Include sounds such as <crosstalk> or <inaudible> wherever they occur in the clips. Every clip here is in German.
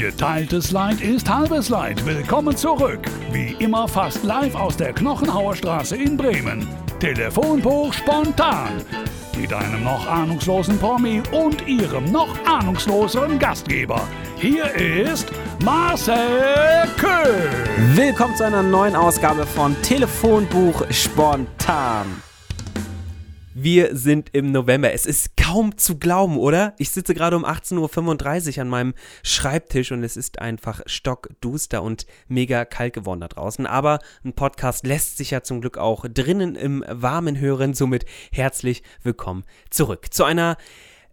Geteiltes Leid ist halbes Leid. Willkommen zurück. Wie immer fast live aus der Knochenhauer Straße in Bremen. Telefonbuch spontan. Mit einem noch ahnungslosen Promi und ihrem noch ahnungsloseren Gastgeber. Hier ist Marcel Köhl. Willkommen zu einer neuen Ausgabe von Telefonbuch spontan. Wir sind im November. Es ist kaum zu glauben, oder? Ich sitze gerade um 18.35 Uhr an meinem Schreibtisch und es ist einfach stockduster und mega kalt geworden da draußen. Aber ein Podcast lässt sich ja zum Glück auch drinnen im Warmen hören. Somit herzlich willkommen zurück zu einer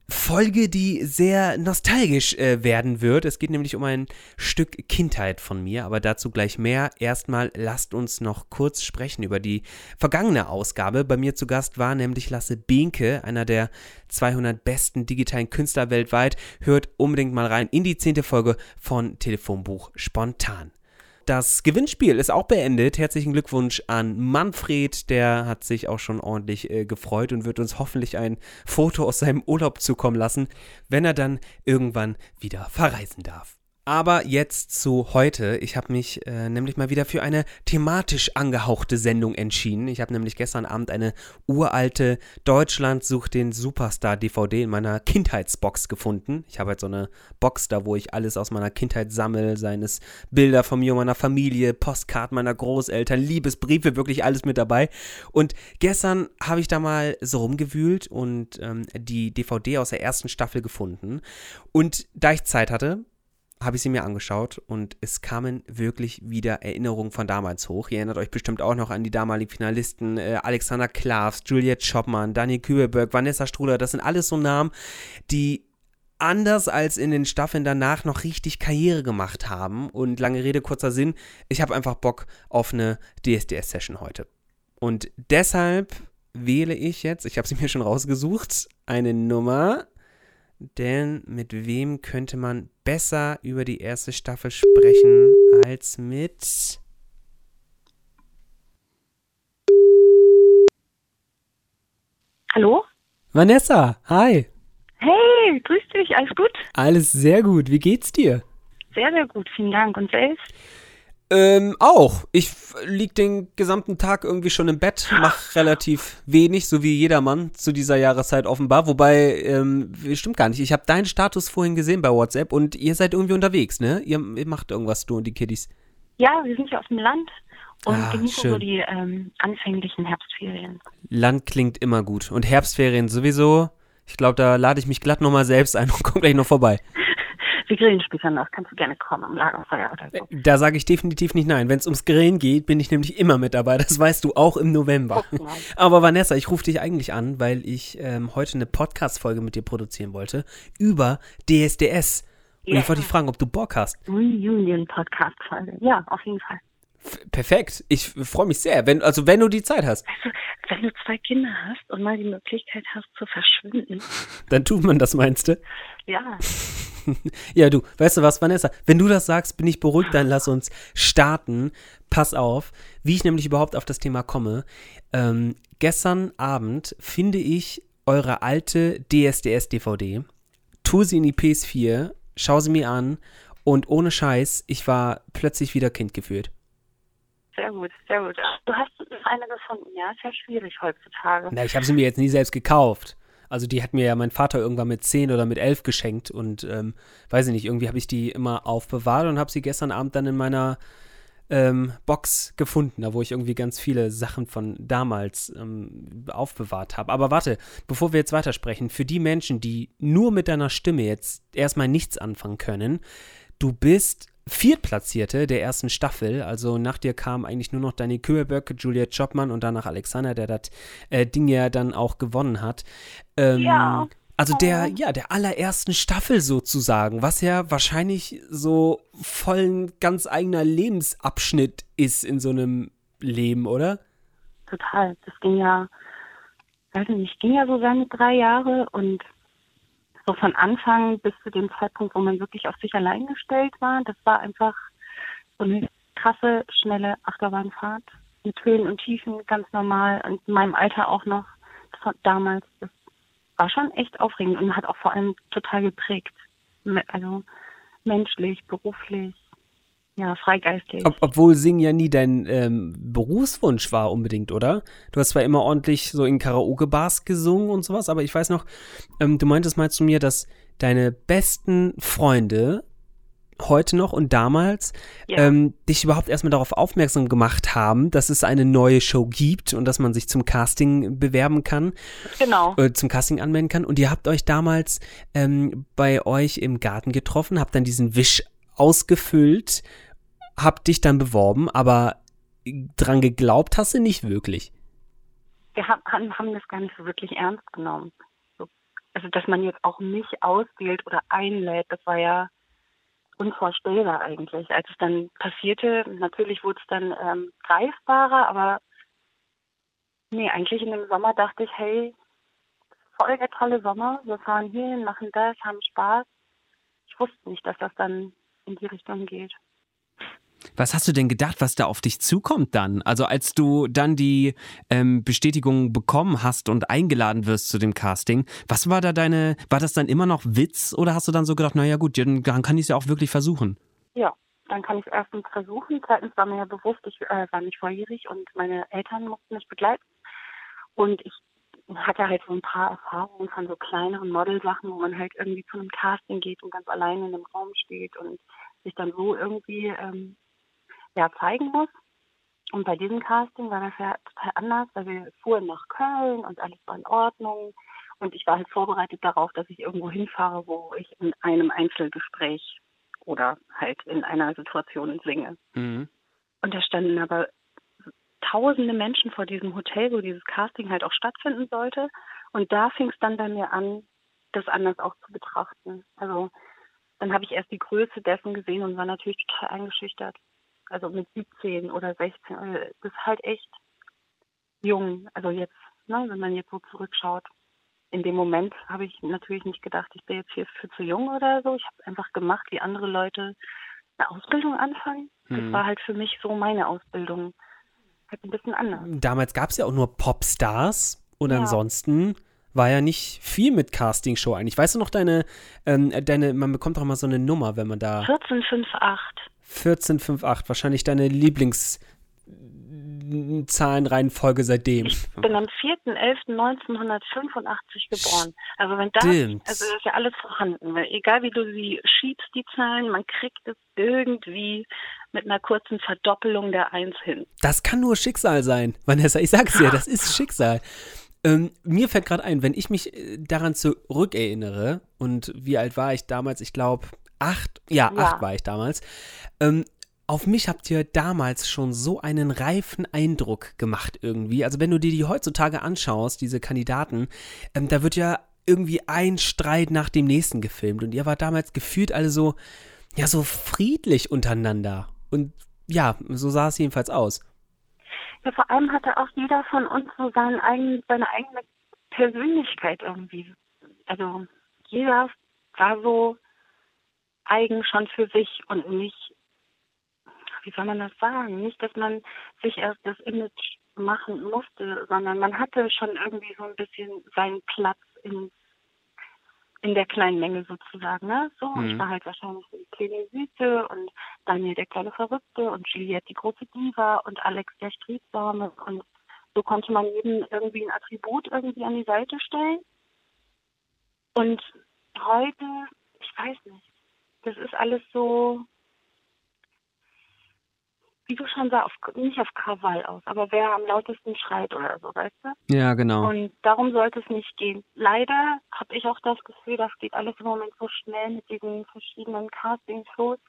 Folge, die sehr nostalgisch äh, werden wird. Es geht nämlich um ein Stück Kindheit von mir, aber dazu gleich mehr. Erstmal lasst uns noch kurz sprechen über die vergangene Ausgabe. Bei mir zu Gast war nämlich Lasse Behnke, einer der 200 besten digitalen Künstler weltweit. Hört unbedingt mal rein in die zehnte Folge von Telefonbuch Spontan. Das Gewinnspiel ist auch beendet. Herzlichen Glückwunsch an Manfred. Der hat sich auch schon ordentlich äh, gefreut und wird uns hoffentlich ein Foto aus seinem Urlaub zukommen lassen, wenn er dann irgendwann wieder verreisen darf. Aber jetzt zu heute. Ich habe mich äh, nämlich mal wieder für eine thematisch angehauchte Sendung entschieden. Ich habe nämlich gestern Abend eine uralte Deutschland sucht den Superstar DVD in meiner Kindheitsbox gefunden. Ich habe halt so eine Box da, wo ich alles aus meiner Kindheit sammle, seines Bilder von mir und meiner Familie, Postkarten meiner Großeltern, Liebesbriefe, wirklich alles mit dabei. Und gestern habe ich da mal so rumgewühlt und ähm, die DVD aus der ersten Staffel gefunden. Und da ich Zeit hatte, habe ich sie mir angeschaut und es kamen wirklich wieder Erinnerungen von damals hoch. Ihr erinnert euch bestimmt auch noch an die damaligen Finalisten äh, Alexander Klavs, Juliette Schoppmann, Daniel Kübelberg, Vanessa Struder. Das sind alles so Namen, die anders als in den Staffeln danach noch richtig Karriere gemacht haben. Und lange Rede, kurzer Sinn, ich habe einfach Bock auf eine DSDS-Session heute. Und deshalb wähle ich jetzt, ich habe sie mir schon rausgesucht, eine Nummer, denn mit wem könnte man besser über die erste Staffel sprechen als mit. Hallo? Vanessa, hi. Hey, grüß dich, alles gut? Alles sehr gut. Wie geht's dir? Sehr, sehr gut, vielen Dank. Und selbst? Ähm, auch. Ich lieg den gesamten Tag irgendwie schon im Bett, mach relativ wenig, so wie jedermann zu dieser Jahreszeit offenbar. Wobei, ähm, stimmt gar nicht. Ich habe deinen Status vorhin gesehen bei WhatsApp und ihr seid irgendwie unterwegs, ne? Ihr, ihr macht irgendwas, du und die Kiddies. Ja, wir sind ja auf dem Land und Ah, genießen schön. so die ähm, anfänglichen Herbstferien. Land klingt immer gut. Und Herbstferien sowieso. Ich glaube, da lade ich mich glatt nochmal selbst ein und <laughs> komm gleich noch vorbei. Wir grillen später noch, kannst du gerne kommen am Lagerfeuer oder so. Da sage ich definitiv nicht nein. Wenn es ums Grillen geht, bin ich nämlich immer mit dabei. Das weißt du auch im November. Aber Vanessa, ich rufe dich eigentlich an, weil ich ähm, heute eine Podcast-Folge mit dir produzieren wollte über DSDS. Und Ja. ich wollte dich fragen, ob du Bock hast. Reunion-Podcast-Folge. Ja, auf jeden Fall. Perfekt. Ich freue mich sehr. Wenn, also wenn du die Zeit hast, du, wenn du zwei Kinder hast und mal die Möglichkeit hast zu verschwinden, dann tut man das, meinst du? Ja, <laughs> Ja, du, weißt du was, Vanessa? Wenn du das sagst, bin ich beruhigt, dann lass uns starten. Pass auf, wie ich nämlich überhaupt auf das Thema komme. Ähm, gestern Abend finde ich eure alte DSDS-DVD, tue sie in die PS4, schau sie mir an und ohne Scheiß, ich war plötzlich wieder Kind gefühlt. sehr gut, sehr gut. Du hast eine gefunden, ja? Ist ja schwierig heutzutage. Na, ich habe sie mir jetzt nie selbst gekauft. Also die hat mir ja mein Vater irgendwann mit 10 oder mit 11 geschenkt und ähm, weiß ich nicht, irgendwie habe ich die immer aufbewahrt und habe sie gestern Abend dann in meiner ähm, Box gefunden, da wo ich irgendwie ganz viele Sachen von damals ähm, aufbewahrt habe. Aber warte, bevor wir jetzt weitersprechen, für die Menschen, die nur mit deiner Stimme jetzt erstmal nichts anfangen können, du bist Viertplatzierte der ersten Staffel. Also nach dir kam eigentlich nur noch Danny Kübelböck, Juliette Chopman und danach Alexander, der das äh, Ding ja dann auch gewonnen hat. Ähm, Ja. Also der, ja, der allerersten Staffel sozusagen, was ja wahrscheinlich so voll ein ganz eigener Lebensabschnitt ist in so einem Leben, oder? Total. Das ging ja, weiß ich nicht, ging ja so seine drei Jahre und so von Anfang bis zu dem Zeitpunkt, wo man wirklich auf sich allein gestellt war, das war einfach so eine krasse, schnelle Achterbahnfahrt mit Höhen und Tiefen, ganz normal und in meinem Alter auch noch damals. Das war schon echt aufregend und hat auch vor allem total geprägt. Also menschlich, beruflich, ja, freigeistig. Ob, obwohl Singen ja nie dein ähm, Berufswunsch war unbedingt, oder? Du hast zwar immer ordentlich so in Karaoke-Bars gesungen und sowas, aber ich weiß noch, ähm, du meintest mal zu mir, dass deine besten Freunde heute noch und damals Ja. ähm, dich überhaupt erstmal darauf aufmerksam gemacht haben, dass es eine neue Show gibt und dass man sich zum Casting bewerben kann, Genau. äh, zum Casting anmelden kann. Und ihr habt euch damals ähm, bei euch im Garten getroffen, habt dann diesen Wisch ausgefüllt, habt dich dann beworben, aber dran geglaubt hast du nicht wirklich. Wir haben, haben das gar nicht so wirklich ernst genommen. So, also, dass man jetzt auch mich auswählt oder einlädt, das war ja unvorstellbar eigentlich. Als es dann passierte, natürlich wurde es dann ähm, greifbarer, aber nee, eigentlich in dem Sommer dachte ich, hey, voll der tolle Sommer, wir fahren hier, machen das, haben Spaß. Ich wusste nicht, dass das dann in die Richtung geht. Was hast du denn gedacht, was da auf dich zukommt dann? Also als du dann die ähm, Bestätigung bekommen hast und eingeladen wirst zu dem Casting, was war da deine, war das dann immer noch Witz oder hast du dann so gedacht, naja gut, dann kann ich es ja auch wirklich versuchen? Ja, dann kann ich es erstens versuchen. Zweitens war mir ja bewusst, ich äh, war nicht volljährig und meine Eltern mussten mich begleiten. Und ich hatte halt so ein paar Erfahrungen von so kleineren Modelsachen, wo man halt irgendwie zu einem Casting geht und ganz alleine in einem Raum steht und sich dann so irgendwie ähm, ja, zeigen muss. Und bei diesem Casting war das ja total anders, weil wir fuhren nach Köln und alles war in Ordnung. Und ich war halt vorbereitet darauf, dass ich irgendwo hinfahre, wo ich in einem Einzelgespräch oder halt in einer Situation singe. Mhm. Und da standen aber tausende Menschen vor diesem Hotel, wo dieses Casting halt auch stattfinden sollte. Und da fing es dann bei mir an, das anders auch zu betrachten. Also dann habe ich erst die Größe dessen gesehen und war natürlich total eingeschüchtert. Also mit 17 oder 16, äh, das ist halt echt jung. Also jetzt, ne, wenn man jetzt so zurückschaut. In dem Moment habe ich natürlich nicht gedacht, ich bin jetzt hier für zu jung oder so. Ich habe es einfach gemacht, wie andere Leute eine Ausbildung anfangen. Das Mhm. war halt für mich so meine Ausbildung. Halt ein bisschen anders. Damals gab es ja auch nur Popstars und Ja. ansonsten war ja nicht viel mit Castingshow eigentlich. Weißt du noch deine, ähm, deine, man bekommt doch immer so eine Nummer, wenn man da 1458. 1458, wahrscheinlich deine Lieblingszahlenreihenfolge seitdem. Ich bin am 4.11.1985 geboren. Also wenn das, Stimmt. also das ist ja alles vorhanden. Weil egal wie du sie schiebst, die Zahlen, man kriegt es irgendwie mit einer kurzen Verdoppelung der Eins hin. Das kann nur Schicksal sein, Vanessa. Ich sag's dir, <laughs> das ist Schicksal. Ähm, mir fällt gerade ein, wenn ich mich äh, daran zurückerinnere, und wie alt war ich damals? Ich glaube, acht, ja, Ja. acht war ich damals. Ähm, auf mich habt ihr damals schon so einen reifen Eindruck gemacht irgendwie. Also wenn du dir die heutzutage anschaust, diese Kandidaten, ähm, da wird ja irgendwie ein Streit nach dem nächsten gefilmt. Und ihr wart damals gefühlt alle so, ja, so friedlich untereinander. Und ja, so sah es jedenfalls aus. Ja, vor allem hatte auch jeder von uns so seinen eigenen, seine eigene Persönlichkeit irgendwie. Also jeder war so eigen schon für sich und nicht, wie soll man das sagen? Nicht, dass man sich erst das Image machen musste, sondern man hatte schon irgendwie so ein bisschen seinen Platz in in der kleinen Menge sozusagen, ne? So, Mhm. ich war halt wahrscheinlich die kleine Süße und Daniel der kleine Verrückte und Juliette die große Diva und Alex der Strebsame und so konnte man jedem irgendwie ein Attribut irgendwie an die Seite stellen. Und heute, ich weiß nicht, das ist alles so, wie du schon sagst, auf, nicht auf Krawall aus, aber wer am lautesten schreit oder so, weißt du? Ja, genau. Und darum sollte es nicht gehen. Leider habe ich auch das Gefühl, das geht alles im Moment so schnell mit diesen verschiedenen Casting-Shows,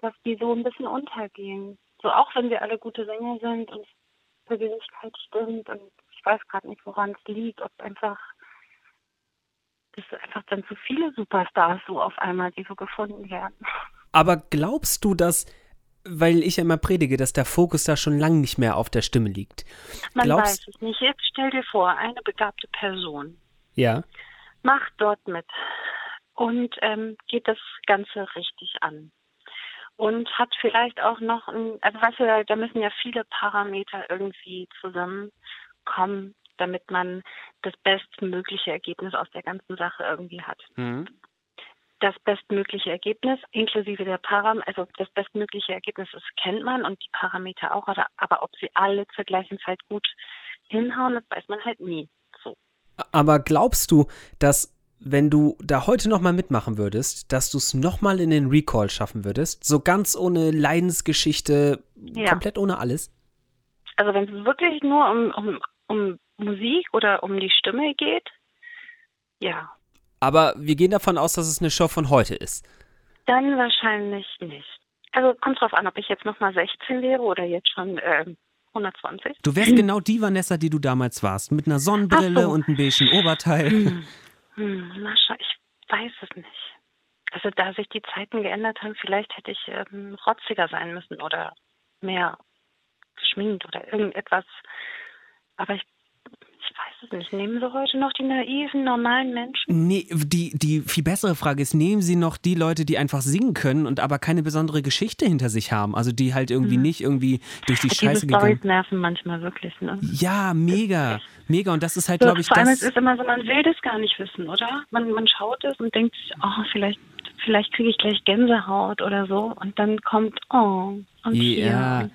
dass die so ein bisschen untergehen. So auch wenn wir alle gute Sänger sind und Persönlichkeit stimmt und ich weiß gerade nicht, woran es liegt, ob einfach das ist einfach dann zu viele Superstars so auf einmal, die so gefunden werden. Aber glaubst du, dass, weil ich ja immer predige, dass der Fokus da schon lange nicht mehr auf der Stimme liegt? Man Glaubst- weiß es nicht. Jetzt stell dir vor, eine begabte Person Ja. macht dort mit und ähm, geht das Ganze richtig an. Und hat vielleicht auch noch, ein, also weißt du, da müssen ja viele Parameter irgendwie zusammenkommen, damit man das bestmögliche Ergebnis aus der ganzen Sache irgendwie hat. Mhm. das bestmögliche Ergebnis, inklusive der Parameter, also das bestmögliche Ergebnis, das kennt man und die Parameter auch, aber, aber ob sie alle zur gleichen Zeit gut hinhauen, das weiß man halt nie. So. Aber glaubst du, dass wenn du da heute nochmal mitmachen würdest, dass du es nochmal in den Recall schaffen würdest? So ganz ohne Leidensgeschichte, Ja. komplett ohne alles? Also wenn es wirklich nur um, um, um Musik oder um die Stimme geht, ja, Aber wir gehen davon aus, dass es eine Show von heute ist. dann wahrscheinlich nicht. Also kommt drauf an, ob ich jetzt nochmal 16 wäre oder jetzt schon ähm, 120. Du wärst genau die Vanessa, die du damals warst. Mit einer Sonnenbrille so. und einem beigen Oberteil. Hm, hm, ich weiß es nicht. Also da sich die Zeiten geändert haben, vielleicht hätte ich ähm, rotziger sein müssen oder mehr geschminkt oder irgendetwas. Aber ich, ich weiß es nicht. Nehmen Sie heute noch die naiven, normalen Menschen? Nee, die, die viel bessere Frage ist, nehmen Sie noch die Leute, die einfach singen können und aber keine besondere Geschichte hinter sich haben? Also die halt irgendwie nicht irgendwie durch die Diese Scheiße Stories gegangen nerven manchmal wirklich. Ne? Ja, mega. Mega. Und das ist halt, So, glaube ich, vor allem, das. es ist immer so, man will das gar nicht wissen, oder? Man, man schaut es und denkt sich, oh, vielleicht, vielleicht kriege ich gleich Gänsehaut oder so. Und dann kommt, oh, und Ja. hier.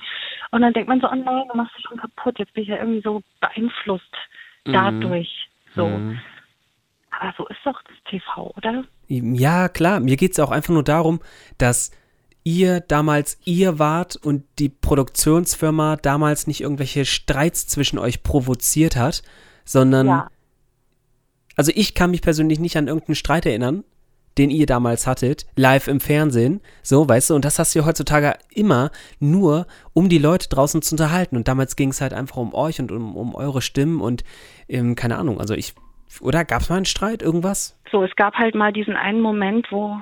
Und dann denkt man so, oh nein, du machst dich schon kaputt. Jetzt bin ich ja irgendwie so beeinflusst dadurch. So. Mhm. Aber so ist doch das TV, oder? Ja, klar. Mir geht es auch einfach nur darum, dass ihr damals ihr wart und die Produktionsfirma damals nicht irgendwelche Streits zwischen euch provoziert hat, sondern Ja. also ich kann mich persönlich nicht an irgendeinen Streit erinnern, den ihr damals hattet, live im Fernsehen, so, weißt du, und das hast du ja heutzutage immer nur, um die Leute draußen zu unterhalten. Und damals ging es halt einfach um euch und um, um eure Stimmen und ähm, keine Ahnung, also ich, oder gab es mal einen Streit, irgendwas? So, es gab halt mal diesen einen Moment, wo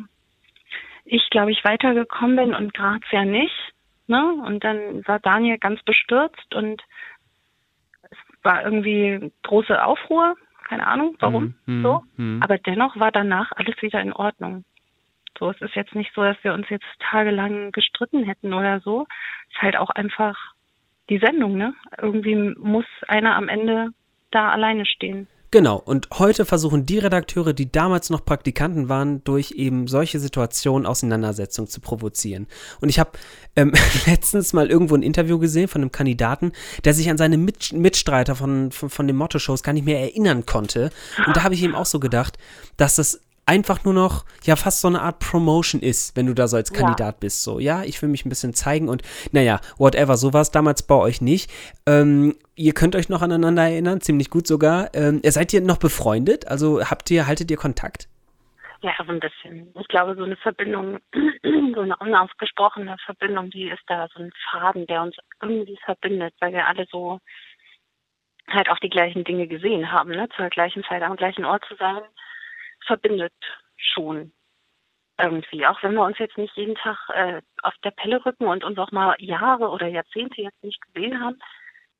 ich, glaube ich, weitergekommen bin und Grazia nicht. Ne? Und dann war Daniel ganz bestürzt und es war irgendwie große Aufruhr. Keine Ahnung, warum Mhm, so. mhm. Aber dennoch war danach alles wieder in Ordnung. So, es ist jetzt nicht so, dass wir uns jetzt tagelang gestritten hätten oder so. Es ist halt auch einfach die Sendung, ne? Irgendwie muss einer am Ende da alleine stehen. Genau, und heute versuchen die Redakteure, die damals noch Praktikanten waren, durch eben solche Situationen Auseinandersetzungen zu provozieren. Und ich habe ähm, <laughs> letztens mal irgendwo ein Interview gesehen von einem Kandidaten, der sich an seine Mit Mitstreiter von, von, von den Motto-Shows gar nicht mehr erinnern konnte. Und da habe ich eben auch so gedacht, dass das einfach nur noch, ja, fast so eine Art Promotion ist, wenn du da so als Ja. Kandidat bist. So, ja, ich will mich ein bisschen zeigen und naja, whatever, so war es damals bei euch nicht. Ähm, ihr könnt euch noch aneinander erinnern, ziemlich gut sogar. Ähm, ihr seid ihr noch befreundet? Also habt ihr, haltet ihr Kontakt? Ja, so ein bisschen. Ich glaube, so eine Verbindung, <clears throat> so eine unausgesprochene Verbindung, die ist da, so ein Faden, der uns irgendwie verbindet, weil wir alle so halt auch die gleichen Dinge gesehen haben, ne? Zur gleichen Zeit am gleichen Ort zu sein, verbindet schon irgendwie. Auch wenn wir uns jetzt nicht jeden Tag äh, auf der Pelle rücken und uns auch mal Jahre oder Jahrzehnte jetzt nicht gesehen haben,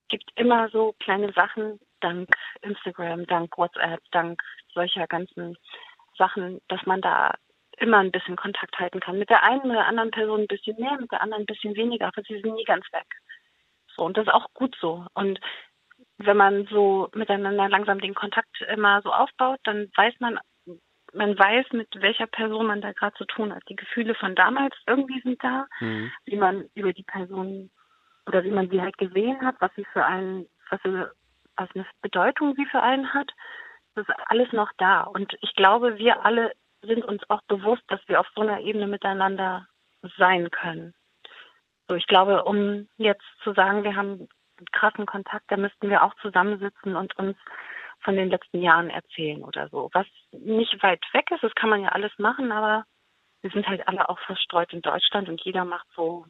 gibt immer so kleine Sachen, dank Instagram, dank WhatsApp, dank solcher ganzen Sachen, dass man da immer ein bisschen Kontakt halten kann. Mit der einen oder anderen Person ein bisschen mehr, mit der anderen ein bisschen weniger, aber sie sind nie ganz weg. So, und das ist auch gut so. Und wenn man so miteinander langsam den Kontakt immer so aufbaut, dann weiß man, man weiß, mit welcher Person man da gerade zu tun hat. Die Gefühle von damals irgendwie sind da, wie man über die Person oder wie man sie halt gesehen hat, was sie für einen, was, für, was eine Bedeutung sie für einen hat. Das ist alles noch da. Und ich glaube, wir alle sind uns auch bewusst, dass wir auf so einer Ebene miteinander sein können. So, ich glaube, um jetzt zu sagen, wir haben krassen Kontakt, da müssten wir auch zusammensitzen und uns von den letzten Jahren erzählen oder so. Was nicht weit weg ist, das kann man ja alles machen, aber wir sind halt alle auch verstreut in Deutschland und jeder macht so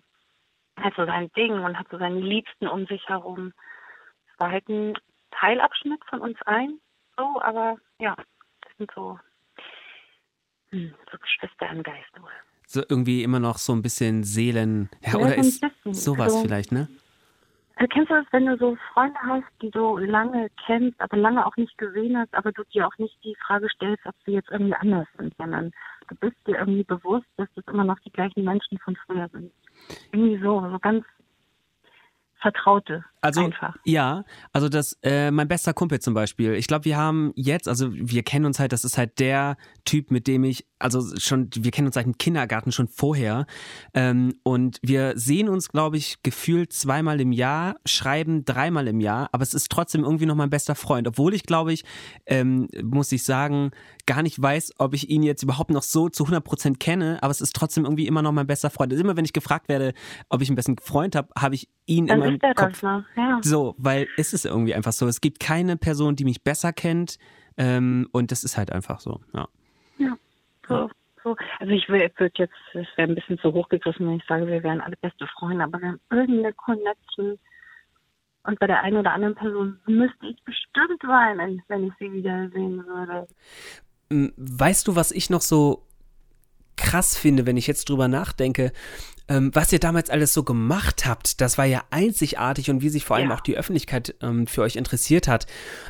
halt so sein Ding und hat so seine Liebsten um sich herum. Es war halt ein Teilabschnitt von uns allen, so, aber ja, das sind so, hm, so Geschwister im Geist wohl. So irgendwie immer noch so ein bisschen Seelen. Ja, oder so ist sowas Also- vielleicht, ne? Also kennst du das, wenn du so Freunde hast, die du lange kennst, aber lange auch nicht gesehen hast, aber du dir auch nicht die Frage stellst, ob sie jetzt irgendwie anders sind, sondern du bist dir irgendwie bewusst, dass das immer noch die gleichen Menschen von früher sind. Irgendwie so, so ganz Vertraute. Also Einfach. ja, also das, äh, mein bester Kumpel zum Beispiel. Ich glaube, wir haben jetzt, also wir kennen uns halt, das ist halt der Typ, mit dem ich, also schon, wir kennen uns seit dem Kindergarten schon vorher. Ähm, und wir sehen uns, glaube ich, gefühlt zweimal im Jahr, schreiben dreimal im Jahr, aber es ist trotzdem irgendwie noch mein bester Freund. Obwohl ich, glaube ich, ähm, muss ich sagen, gar nicht weiß, ob ich ihn jetzt überhaupt noch so zu 100% kenne, aber es ist trotzdem irgendwie immer noch mein bester Freund. Also immer wenn ich gefragt werde, ob ich einen besten Freund habe, habe ich ihn Dann in er Kopf. noch, ja. So, weil es ist irgendwie einfach so. Es gibt keine Person, die mich besser kennt. Ähm, und das ist halt einfach so. Ja. So, so. Also ich würde jetzt, es wäre ein bisschen zu hoch gegriffen, wenn ich sage, wir wären alle beste Freunde, aber wir haben irgendeine Connection. Und bei der einen oder anderen Person müsste ich bestimmt weinen, wenn ich sie wiedersehen würde. Weißt du, was ich noch so krass finde, wenn ich jetzt drüber nachdenke, ähm, was ihr damals alles so gemacht habt, das war ja einzigartig und wie sich vor allem Ja. auch die Öffentlichkeit ähm, für euch interessiert hat.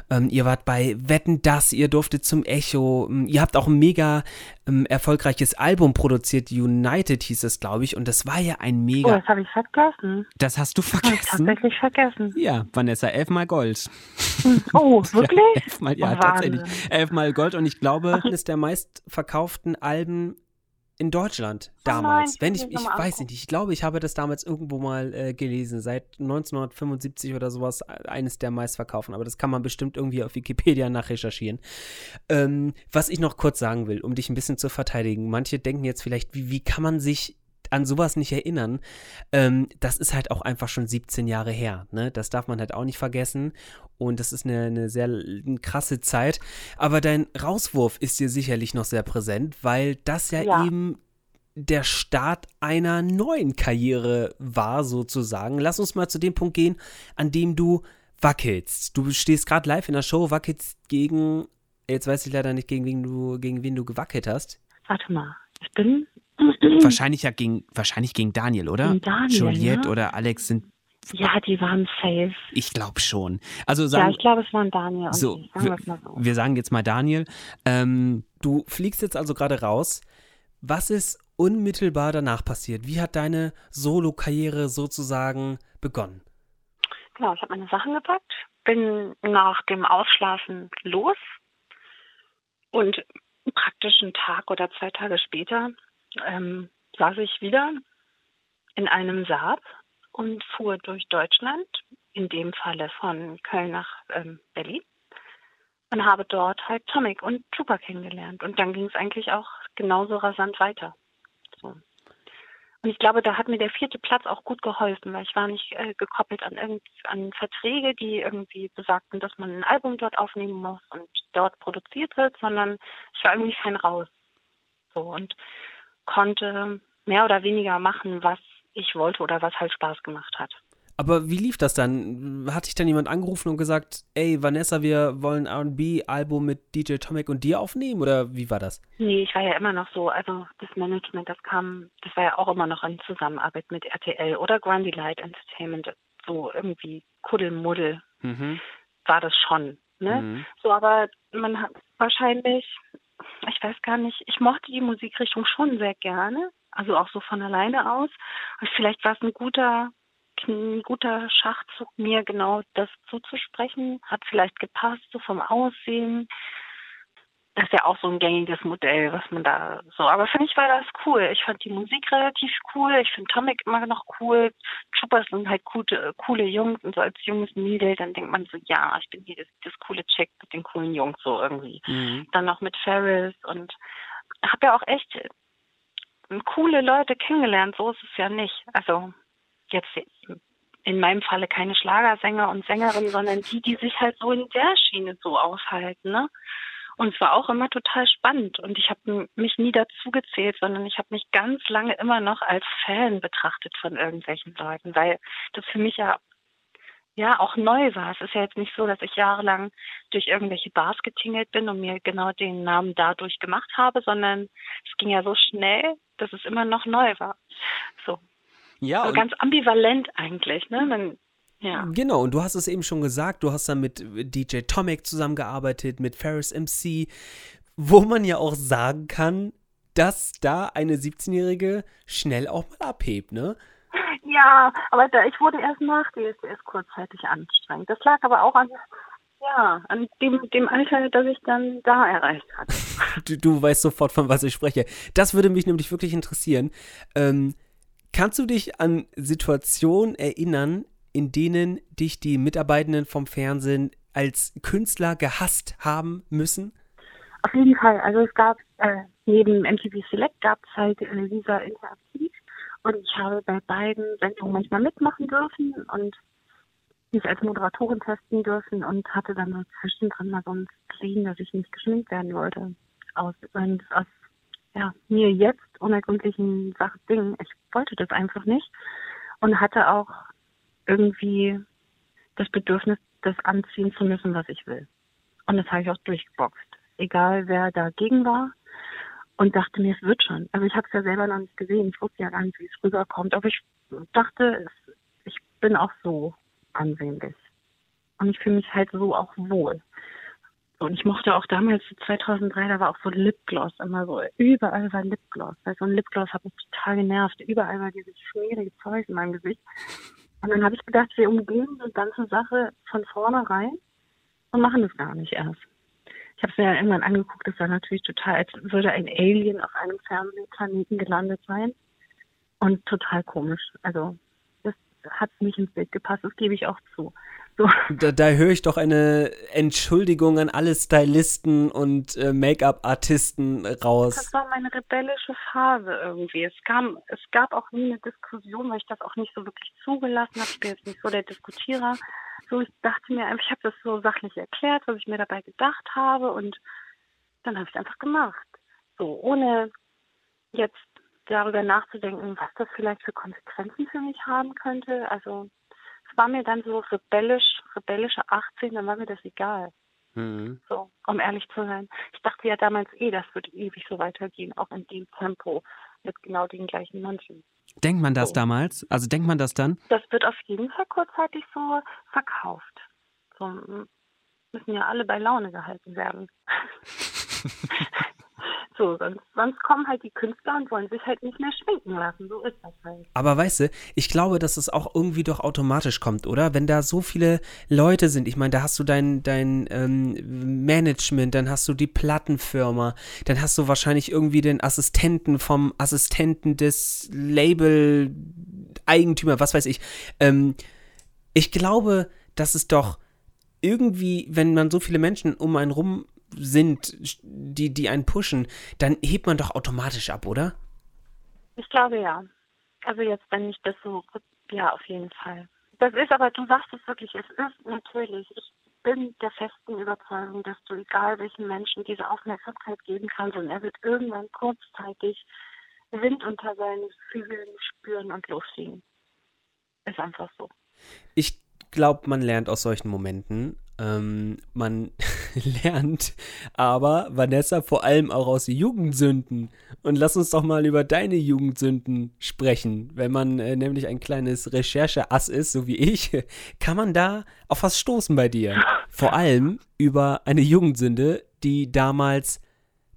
Ähm, ihr wart bei Wetten das, ihr durftet zum Echo, ähm, ihr habt auch ein mega ähm, erfolgreiches Album produziert, United hieß es, glaube ich, und das war ja ein Oh, mega. das habe ich vergessen. Das hast du Das vergessen. tatsächlich vergessen. Ja, Vanessa, elfmal Gold. <laughs> Oh, <laughs> wirklich? Elfmal, ja, Oh, tatsächlich. Elfmal Gold und ich glaube, eines der meistverkauften Alben in Deutschland Oh nein, damals. ich Wenn ich, ich weiß nicht, ich glaube, ich habe das damals irgendwo mal äh, gelesen, seit 1975 oder sowas, äh, eines der meistverkauften, aber das kann man bestimmt irgendwie auf Wikipedia <laughs> nachrecherchieren. Ähm, was ich noch kurz sagen will, um dich ein bisschen zu verteidigen, manche denken jetzt vielleicht, wie, wie kann man sich an sowas nicht erinnern. Ähm, das ist halt auch einfach schon 17 Jahre her. Ne? Das darf man halt auch nicht vergessen. Und das ist eine, eine sehr l- krasse Zeit. Aber dein Rauswurf ist dir sicherlich noch sehr präsent, weil das ja, Ja. eben der Start einer neuen Karriere war, sozusagen. Lass uns mal zu dem Punkt gehen, an dem du wackelst. Du stehst gerade live in der Show, wackelst gegen, jetzt weiß ich leider nicht, gegen wen du, gegen wen du gewackelt hast. Warte mal. Ich bin. Wahrscheinlich ja gegen, wahrscheinlich gegen Daniel, oder? Gegen Daniel, Juliette ja. oder Alex sind, Ja, die waren safe. ich glaube schon. Also Ja, sagen, ich glaube, es waren Daniel und so. Sagen wir, so. wir sagen jetzt mal Daniel. Ähm, Du fliegst jetzt also gerade raus. Was ist unmittelbar danach passiert? Wie hat deine Solo-Karriere sozusagen begonnen? Genau, ich habe meine Sachen gepackt, bin nach dem Ausschlafen los und praktisch einen Tag oder zwei Tage später ähm, saß ich wieder in einem Saab und fuhr durch Deutschland, in dem Falle von Köln nach ähm, Berlin und habe dort halt Tomic und Trooper kennengelernt. Und dann ging es eigentlich auch genauso rasant weiter. So. Und ich glaube, da hat mir der vierte Platz auch gut geholfen, weil ich war nicht äh, gekoppelt an, an Verträge, die irgendwie besagten, dass man ein Album dort aufnehmen muss und dort produziert wird, sondern ich war irgendwie fein raus. So und konnte mehr oder weniger machen, was ich wollte oder was halt Spaß gemacht hat. Aber wie lief das dann? Hat dich dann jemand angerufen und gesagt, ey Vanessa, wir wollen R&B-Album mit DJ Tomic und dir aufnehmen? Oder wie war das? Nee, ich war ja immer noch so, also das Management, das kam, das war ja auch immer noch in Zusammenarbeit mit RTL oder Grundy Light Entertainment, so irgendwie Kuddelmuddel mhm. war das schon. Ne? Mhm. So, aber man hat wahrscheinlich, ich weiß gar nicht, ich mochte die Musikrichtung schon sehr gerne, also auch so von alleine aus. Und vielleicht war es ein guter, ein guter Schachzug, mir genau das zuzusprechen. Hat vielleicht gepasst, so vom Aussehen. Das ist ja auch so ein gängiges Modell, was man da so. Aber für mich war das cool. Ich fand die Musik relativ cool. Ich finde Tomic immer noch cool. Troopers sind halt gute, coole Jungs und so als junges Mädel, dann denkt man so, ja, ich bin hier das, das coole Chick mit den coolen Jungs so irgendwie. Mhm. Dann noch mit Ferris und habe ja auch echt äh, coole Leute kennengelernt. So ist es ja nicht. Also jetzt in meinem Falle keine Schlagersänger und Sängerinnen, sondern die, die sich halt so in der Schiene so aufhalten, ne? Und es war auch immer total spannend. Und ich habe mich nie dazu gezählt, sondern ich habe mich ganz lange immer noch als Fan betrachtet von irgendwelchen Leuten, weil das für mich ja ja auch neu war. Es ist ja jetzt nicht so, dass ich jahrelang durch irgendwelche Bars getingelt bin und mir genau den Namen dadurch gemacht habe, sondern es ging ja so schnell, dass es immer noch neu war. So, Ja, so ganz ambivalent eigentlich, ne? Man, ja. Genau, und du hast es eben schon gesagt, du hast dann mit DJ Tomic zusammengearbeitet, mit Ferris MC, wo man ja auch sagen kann, dass da eine 17-Jährige schnell auch mal abhebt, ne? Ja, aber da, ich wurde erst nach DSDS kurzzeitig anstrengend. Das lag aber auch an, ja, an dem, dem Alter, das ich dann da erreicht hatte. <laughs> Du, du weißt sofort, von was ich spreche. Das würde mich nämlich wirklich interessieren. Ähm, kannst du dich an Situationen erinnern, in denen dich die Mitarbeitenden vom Fernsehen als Künstler gehasst haben müssen? Auf jeden Fall. Also es gab äh, neben MTV Select gab es halt äh, Lisa Interaktiv und ich habe bei beiden Sendungen manchmal mitmachen dürfen und mich als Moderatorin testen dürfen und hatte dann so zwischendrin mal so ein Spleen, dass ich nicht geschminkt werden wollte. Aus, und aus ja, mir jetzt unergründlichen Sachen Dingen. Ich wollte das einfach nicht und hatte auch irgendwie das Bedürfnis, das anziehen zu müssen, was ich will. Und das habe ich auch durchgeboxt. Egal wer dagegen war. Und dachte mir, es wird schon. Also ich habe es ja selber noch nicht gesehen. Ich wusste ja gar nicht, wie es rüberkommt. Aber ich dachte, ich bin auch so ansehnlich. Und ich fühle mich halt so auch wohl. Und ich mochte auch damals, 2003, da war auch so Lipgloss immer so, überall war Lipgloss. Weil so ein Lipgloss hat mich total genervt. Überall war dieses schmierige Zeug in meinem Gesicht. Und dann habe ich gedacht, wir umgehen die ganze Sache von vornherein und machen das gar nicht erst. Ich habe es mir ja irgendwann angeguckt, das war natürlich total, als würde ein Alien auf einem Fernsehplaneten gelandet sein. Und total komisch. Also hat nicht ins Bild gepasst, das gebe ich auch zu. So. Da, da höre ich doch eine Entschuldigung an alle Stylisten und äh, Make-up-Artisten raus. Das war meine rebellische Phase irgendwie. Es, kam, es gab auch nie eine Diskussion, weil ich das auch nicht so wirklich zugelassen habe. Ich bin jetzt nicht so der Diskutierer. So, ich dachte mir einfach, ich habe das so sachlich erklärt, was ich mir dabei gedacht habe und dann habe ich es einfach gemacht. So, ohne jetzt darüber nachzudenken, was das vielleicht für Konsequenzen für mich haben könnte. Also war mir dann so rebellisch, rebellische 18, dann war mir das egal. Mhm. So, um ehrlich zu sein. Ich dachte ja damals eh, das wird ewig so weitergehen, auch in dem Tempo mit genau den gleichen Menschen. Denkt man das so. damals? Also denkt man das dann? Das wird auf jeden Fall kurzzeitig so verkauft. So müssen ja alle bei Laune gehalten werden. <laughs> <laughs> So, sonst, sonst kommen halt die Künstler und wollen sich halt nicht mehr schminken lassen. So ist das halt. Aber weißt du, ich glaube, dass es auch irgendwie doch automatisch kommt, oder? Wenn da so viele Leute sind, ich meine, da hast du dein, dein ähm, Management, dann hast du die Plattenfirma, dann hast du wahrscheinlich irgendwie den Assistenten vom Assistenten des Label-Eigentümer, was weiß ich. Ähm, ich glaube, dass es doch irgendwie, wenn man so viele Menschen um einen rum sind, die, die einen pushen, dann hebt man doch automatisch ab, oder? Ich glaube ja. Also jetzt, wenn ich das so, ja, auf jeden Fall. Das ist aber, du sagst es wirklich, es ist natürlich, ich bin der festen Überzeugung, dass du egal welchen Menschen diese Aufmerksamkeit geben kannst und er wird irgendwann kurzzeitig Wind unter seinen Flügeln spüren und losfliegen. Ist einfach so. Ich glaube, man lernt aus solchen Momenten. Ähm, man <laughs> lernt aber, Vanessa, vor allem auch aus Jugendsünden. Und lass uns doch mal über deine Jugendsünden sprechen. Wenn man äh, nämlich ein kleines Rechercheass ist, so wie ich, <laughs> kann man da auf was stoßen bei dir. Vor allem über eine Jugendsünde, die damals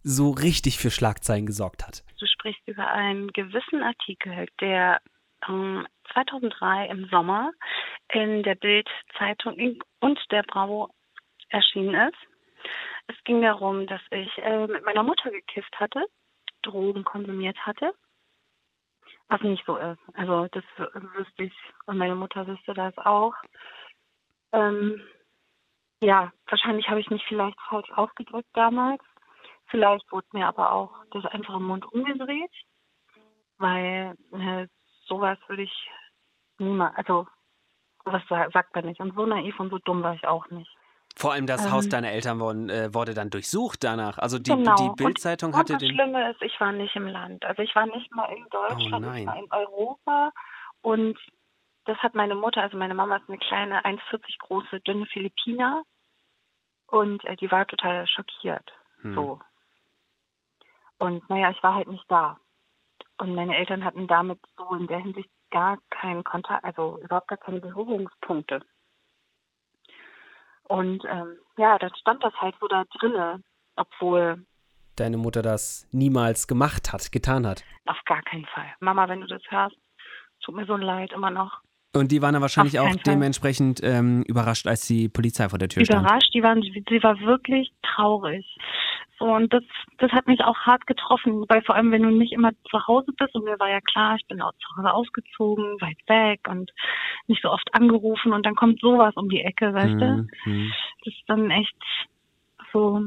so richtig für Schlagzeilen gesorgt hat. Du sprichst über einen gewissen Artikel, der ähm, 2003 im Sommer in der Bild-Zeitung und der Bravo erschienen ist. Es ging darum, dass ich äh, mit meiner Mutter gekifft hatte, Drogen konsumiert hatte, was nicht so ist. Also das wüsste ich und meine Mutter wüsste das auch. Ähm, ja, wahrscheinlich habe ich mich vielleicht falsch ausgedrückt damals. Vielleicht wurde mir aber auch das einfach im Mund umgedreht, weil äh, sowas würde ich niemals, also was sagt man nicht. Und so naiv und so dumm war ich auch nicht. Vor allem das ähm, Haus deiner Eltern wurden, äh, wurde dann durchsucht danach. Also die, genau. die Bildzeitung hatte und das den. Das Schlimme ist, ich war nicht im Land. Also ich war nicht mal in Deutschland, oh ich war in Europa. Und das hat meine Mutter, also meine Mama ist eine kleine, 1,40 große, dünne Philippiner. Und äh, die war total schockiert. Hm. So. Und naja, ich war halt nicht da. Und meine Eltern hatten damit so in der Hinsicht gar keinen Kontakt, also überhaupt gar keine Berührungspunkte. Und ähm, ja, dann stand das halt so da drinne, obwohl deine Mutter das niemals gemacht hat, getan hat. Auf gar keinen Fall. Mama, wenn du das hörst, tut mir so leid, immer noch. Und die waren dann wahrscheinlich auch Fall. dementsprechend ähm, überrascht, als die Polizei vor der Tür stand. Überrascht, die waren, sie war wirklich traurig. So, und das, das hat mich auch hart getroffen, weil vor allem, wenn du nicht immer zu Hause bist, und mir war ja klar, ich bin auch zu Hause ausgezogen, weit weg und nicht so oft angerufen und dann kommt sowas um die Ecke, weißt du? Mhm, mhm. Das ist dann echt so,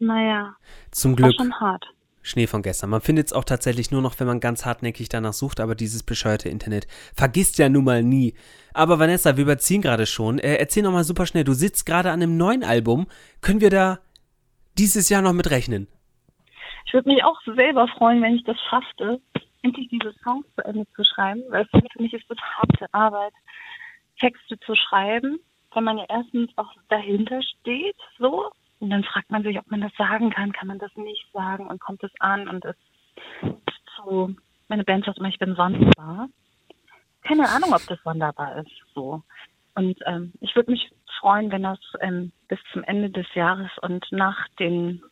naja, Zum war Glück schon hart. Schnee von gestern. Man findet es auch tatsächlich nur noch, wenn man ganz hartnäckig danach sucht, aber dieses bescheuerte Internet vergisst ja nun mal nie. Aber Vanessa, wir überziehen gerade schon. Äh, erzähl noch mal super schnell. Du sitzt gerade an einem neuen Album. Können wir da dieses Jahr noch mit rechnen? Ich würde mich auch selber freuen, wenn ich das schaffte, endlich diese Songs zu Ende zu schreiben, weil für mich ist das harte Arbeit, Texte zu schreiben, wenn man ja erstens auch dahinter steht, so, und dann fragt man sich, ob man das sagen kann, kann man das nicht sagen und kommt es an und es ist so, meine Band sagt immer, ich bin sonderbar. Keine Ahnung, ob das sonderbar ist, so. Und ähm, ich würde mich freuen, wenn das ähm, bis zum Ende des Jahres und nach den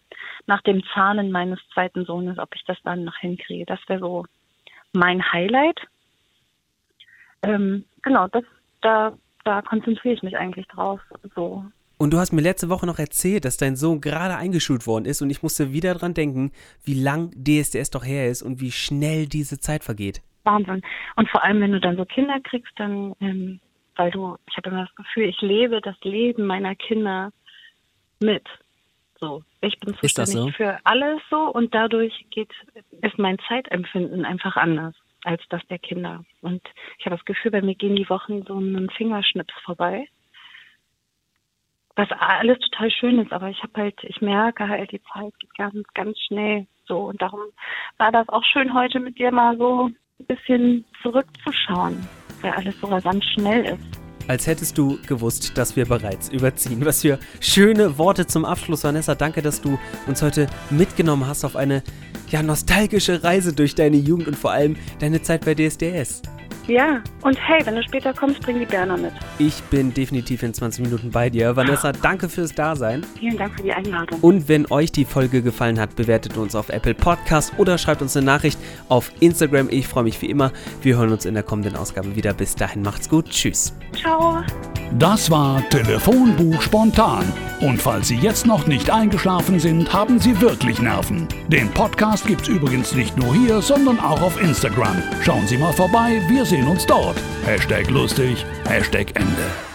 nach dem Zahnen meines zweiten Sohnes, ob ich das dann noch hinkriege. Das wäre so mein Highlight. Ähm, genau, das da da konzentriere ich mich eigentlich drauf. So. Und du hast mir letzte Woche noch erzählt, dass dein Sohn gerade eingeschult worden ist und ich musste wieder dran denken, wie lang DSDS doch her ist und wie schnell diese Zeit vergeht. Wahnsinn. Und vor allem, wenn du dann so Kinder kriegst, dann, ähm, weil du, ich habe immer das Gefühl, ich lebe das Leben meiner Kinder mit. So, ich bin zuständig so? für alles so und dadurch geht, ist mein Zeitempfinden einfach anders als das der Kinder. Und ich habe das Gefühl, bei mir gehen die Wochen so einen Fingerschnips vorbei. Was alles total schön ist, aber ich habe halt, ich merke halt, die Zeit geht ganz, ganz schnell so. Und darum war das auch schön, heute mit dir mal so ein bisschen zurückzuschauen, weil alles so rasant schnell ist. Als hättest du gewusst, dass wir bereits überziehen. Was für schöne Worte zum Abschluss, Vanessa. Danke, dass du uns heute mitgenommen hast auf eine ja, nostalgische Reise durch deine Jugend und vor allem deine Zeit bei DSDS. Ja, und hey, wenn du später kommst, bring die Berner mit. Ich bin definitiv in 20 Minuten bei dir. Vanessa, danke fürs Dasein. Vielen Dank für die Einladung. Und wenn euch die Folge gefallen hat, bewertet uns auf Apple Podcast oder schreibt uns eine Nachricht auf Instagram. Ich freue mich wie immer. Wir hören uns in der kommenden Ausgabe wieder. Bis dahin macht's gut. Tschüss. Ciao. Das war Telefonbuch spontan. Und falls Sie jetzt noch nicht eingeschlafen sind, haben Sie wirklich Nerven. Den Podcast gibt's übrigens nicht nur hier, sondern auch auf Instagram. Schauen Sie mal vorbei, wir sehen uns dort. Hashtag lustig, Hashtag Ende.